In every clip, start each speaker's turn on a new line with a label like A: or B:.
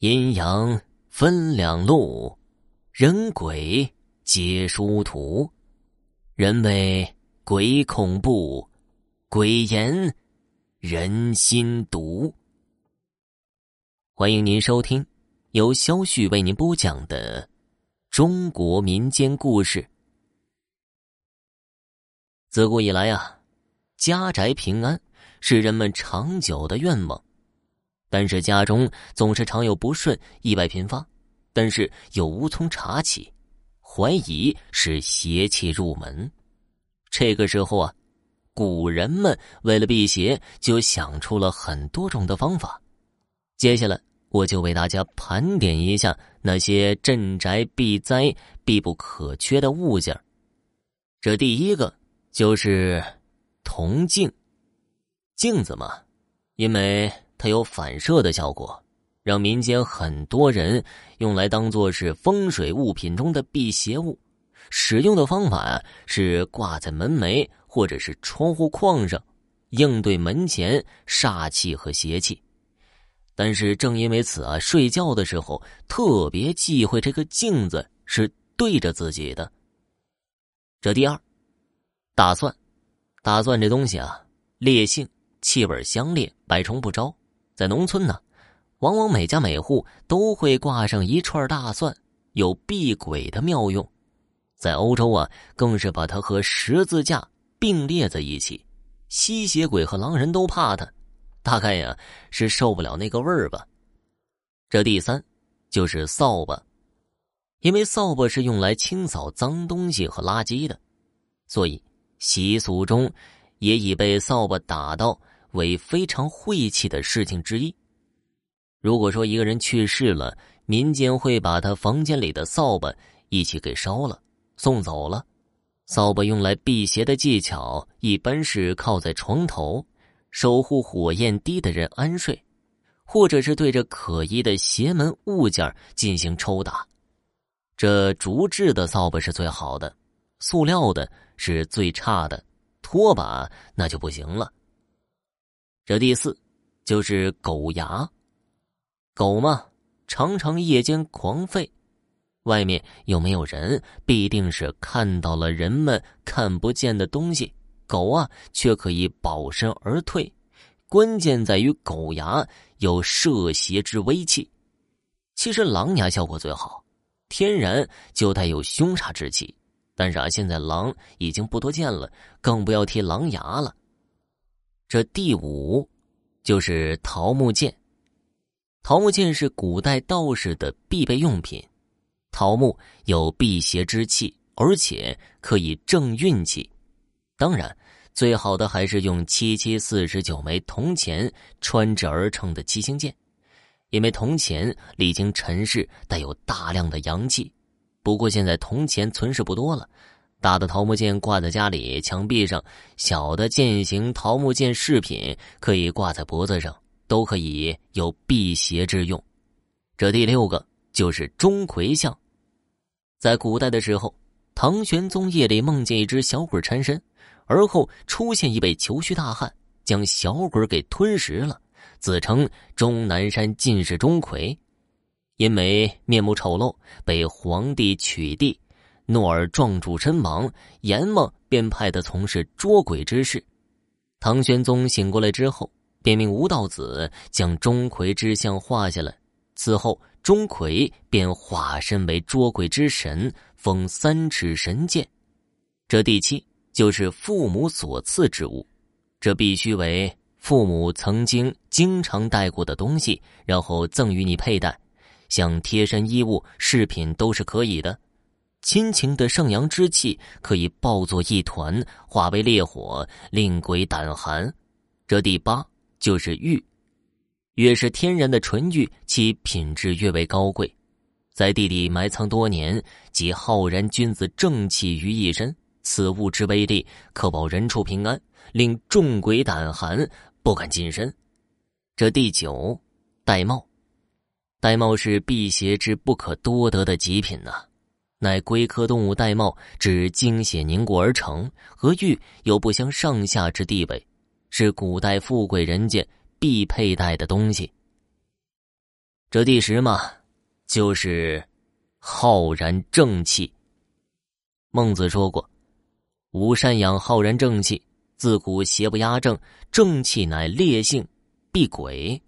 A: 阴阳分两路，人鬼皆殊途。人为鬼恐怖，鬼言人心毒。欢迎您收听由肖旭为您播讲的中国民间故事。自古以来啊，家宅平安是人们长久的愿望，但是家中总是常有不顺，意外频发，但是又无从查起，怀疑是邪气入门。这个时候啊，古人们为了辟邪，就想出了很多种的方法。接下来，我就为大家盘点一下那些镇宅避灾必不可缺的物件这第一个。就是铜镜，镜子嘛，因为它有反射的效果，让民间很多人用来当做是风水物品中的辟邪物。使用的方法是挂在门楣或者是窗户框上，应对门前煞气和邪气。但是正因为此啊，睡觉的时候特别忌讳这个镜子是对着自己的。这第二。大蒜，大蒜这东西啊，烈性，气味香烈，百虫不招。在农村呢，往往每家每户都会挂上一串大蒜，有避鬼的妙用。在欧洲啊，更是把它和十字架并列在一起，吸血鬼和狼人都怕它，大概呀是受不了那个味儿吧。这第三就是扫把，因为扫把是用来清扫脏东西和垃圾的，所以。习俗中，也已被扫把打到为非常晦气的事情之一。如果说一个人去世了，民间会把他房间里的扫把一起给烧了，送走了。扫把用来辟邪的技巧，一般是靠在床头，守护火焰低的人安睡，或者是对着可疑的邪门物件进行抽打。这竹制的扫把是最好的，塑料的。是最差的，拖把那就不行了。这第四就是狗牙，狗嘛，常常夜间狂吠，外面又没有人，必定是看到了人们看不见的东西。狗啊，却可以保身而退，关键在于狗牙有摄邪之威气。其实狼牙效果最好，天然就带有凶煞之气。但是啊，现在狼已经不多见了，更不要提狼牙了。这第五就是桃木剑。桃木剑是古代道士的必备用品。桃木有辟邪之气，而且可以正运气。当然，最好的还是用七七四十九枚铜钱穿制而成的七星剑，因为铜钱历经尘世，带有大量的阳气。不过现在铜钱存世不多了，大的桃木剑挂在家里墙壁上，小的剑形桃木剑饰品可以挂在脖子上，都可以有辟邪之用。这第六个就是钟馗像，在古代的时候，唐玄宗夜里梦见一只小鬼缠身，而后出现一位虬须大汉，将小鬼给吞食了，自称终南山进士钟馗。因为面目丑陋，被皇帝取缔，诺尔撞柱身亡。阎王便派他从事捉鬼之事。唐玄宗醒过来之后，便命吴道子将钟馗之像画下来。此后，钟馗便化身为捉鬼之神，封三尺神剑。这第七就是父母所赐之物，这必须为父母曾经经常带过的东西，然后赠予你佩戴。像贴身衣物、饰品都是可以的。亲情的圣阳之气可以抱作一团，化为烈火，令鬼胆寒。这第八就是玉，越是天然的纯玉，其品质越为高贵。在地底埋藏多年，即浩然君子正气于一身。此物之威力，可保人畜平安，令众鬼胆寒，不敢近身。这第九，玳瑁。玳瑁是辟邪之不可多得的极品呐，乃龟科动物玳瑁指精血凝固而成，和玉有不相上下之地位，是古代富贵人家必佩戴的东西。这第十嘛，就是浩然正气。孟子说过：“吾善养浩然正气，自古邪不压正，正气乃烈性，必鬼。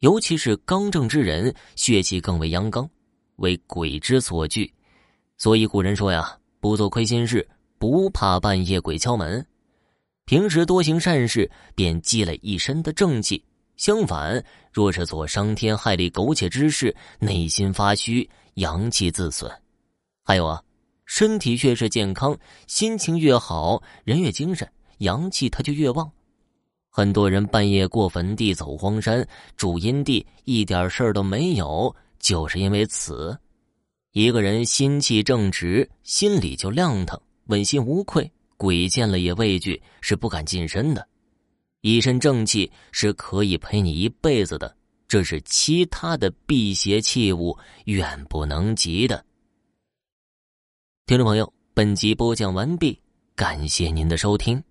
A: 尤其是刚正之人，血气更为阳刚，为鬼之所惧。所以古人说呀，不做亏心事，不怕半夜鬼敲门。平时多行善事，便积累一身的正气。相反，若是做伤天害理、苟且之事，内心发虚，阳气自损。还有啊。”身体越是健康，心情越好，人越精神，阳气它就越旺。很多人半夜过坟地、走荒山、住阴地，一点事儿都没有，就是因为此。一个人心气正直，心里就亮堂，问心无愧，鬼见了也畏惧，是不敢近身的。一身正气是可以陪你一辈子的，这是其他的辟邪器物远不能及的。听众朋友，本集播讲完毕，感谢您的收听。